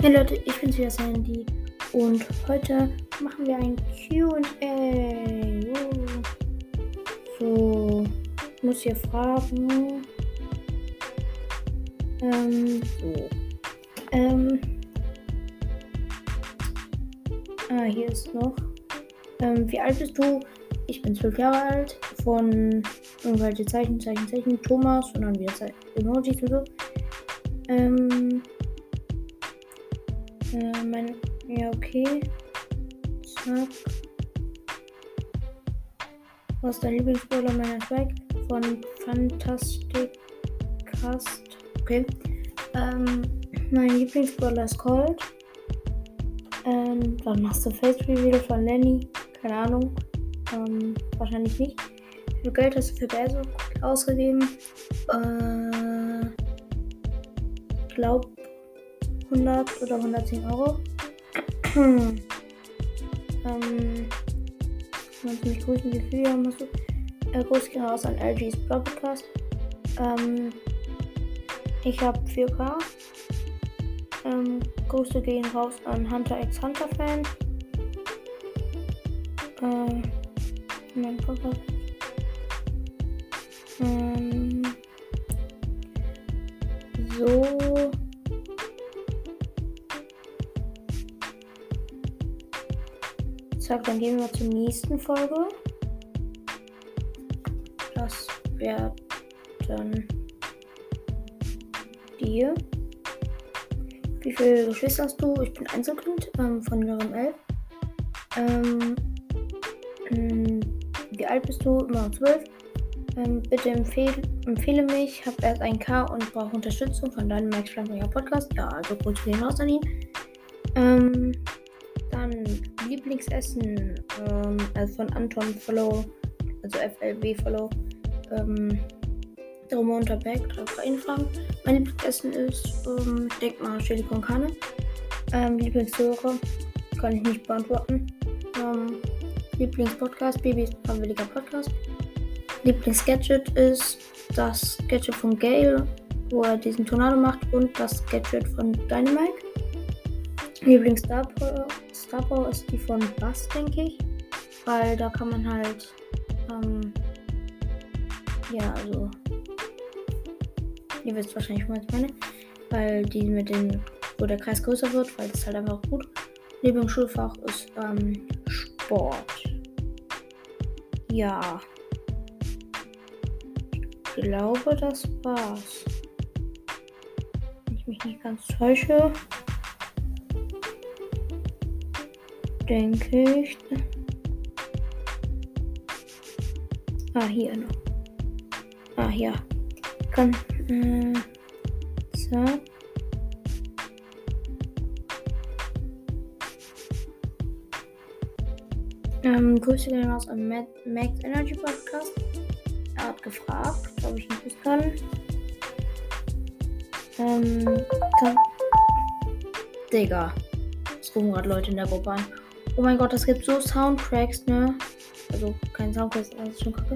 Hey Leute, ich bin's wieder Sandy und heute machen wir ein QA. So, ich muss hier fragen. Ähm, so. Ähm. Ah, hier ist noch. Ähm, wie alt bist du? Ich bin zwölf Jahre alt. Von irgendwelche Zeichen, Zeichen, Zeichen. Thomas und dann wieder Zeichen, Emojis und so. Ähm. Äh, mein. Ja, okay. Zack. Was ist dein Lieblingsbrawler meiner Zweig? Von Fantastic Cast. Okay. Ähm, mein Lieblingsbrawler ist Cold. Ähm, dann machst du Face Reveal von Lenny. Keine Ahnung. Ähm, wahrscheinlich nicht. Wie viel Geld hast du für Bärso ausgegeben? Äh, glaub 100 oder 110 Euro. ähm, kannst mich grüßen, wie viel haben du? Äh, Gruß gehen raus an LG's Podcast. Ähm, ich habe 4K. Ähm, Grüße gehen raus an Hunter x Hunter Fan. Äh, mein Podcast. Ähm, Zack, dann gehen wir zur nächsten Folge. Das wäre dann die. Wie viele Geschwister hast du? Ich bin Einzelkind ähm, von Level 11. Ähm, ähm, wie alt bist du? Immer 12. Ähm, bitte empfehl, empfehle mich. Ich habe erst ein K und brauche Unterstützung von deinem Max Flambringer Podcast. Ja, also kurz gehen raus an ihn. Ähm, Lieblingsessen ähm, also von Anton Follow, also FLB Follow. Ähm, Darum unter Back, drei Fragen. Mein Lieblingsessen ist, ähm, ich denke mal, Chili con Carne. Ähm, Lieblingshörer kann ich nicht beantworten. Ähm, Lieblingspodcast, Babys Freiwilliger Podcast. Lieblingsgadget ist das Gadget von Gale, wo er diesen Tornado macht, und das Gadget von Dynamite. Lieblings Star Power ist die von Bass, denke ich. Weil da kann man halt, ähm, ja, also Ihr wisst wahrscheinlich, was ich meine. Weil die mit den, wo der Kreis größer wird, weil das halt einfach gut. Lieblingsschulfach ist ähm, Sport. Ja. Ich glaube, das war's. Wenn ich mich nicht ganz täusche. Denke ich. Ah, hier noch. Ah, ja. Kann. Äh, so. Ähm, Grüße gehen raus an Max Energy Podcast. Er hat gefragt, ob ich nicht kann. Ähm, kann. Digga. Es rufen gerade Leute in der Gruppe an. Oh mein Gott, es gibt so Soundtracks, ne? Also kein Soundtracks, alles schon kacke.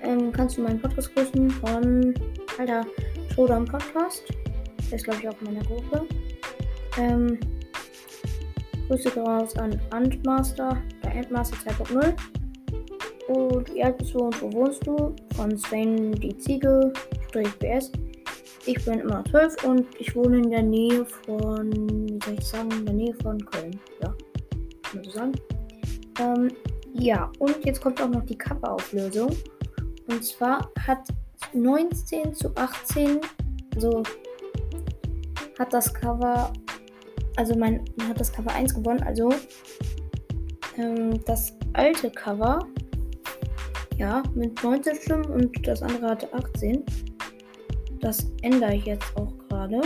Ähm, kannst du meinen Podcast grüßen von Alter, Showdown Podcast. Der ist, glaube ich, auch in meiner Gruppe. Ähm, Grüße raus an Antmaster, der Endmaster 2.0. Und wie alt bist du und wo wohnst du? Von Sven die Ziege, BS. Ich bin immer 12 und ich wohne in der Nähe von, wie soll ich sagen, in der Nähe von Köln. Ja, so sagen. Ähm, ja, und jetzt kommt auch noch die Kappa-Auflösung. Und zwar hat 19 zu 18. Also hat das Cover, also mein hat das Cover 1 gewonnen. Also ähm, das alte Cover, ja, mit 19 Stimmen und das andere hatte 18. Das ändere ich jetzt auch gerade.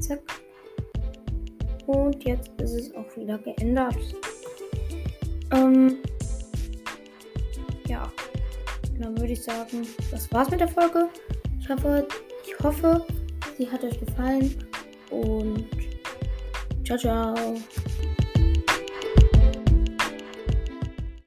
Zack. Und jetzt ist es auch wieder geändert. Ähm, ja dann würde ich sagen, das war's mit der Folge. Ich hoffe, ich hoffe, sie hat euch gefallen und ciao, ciao.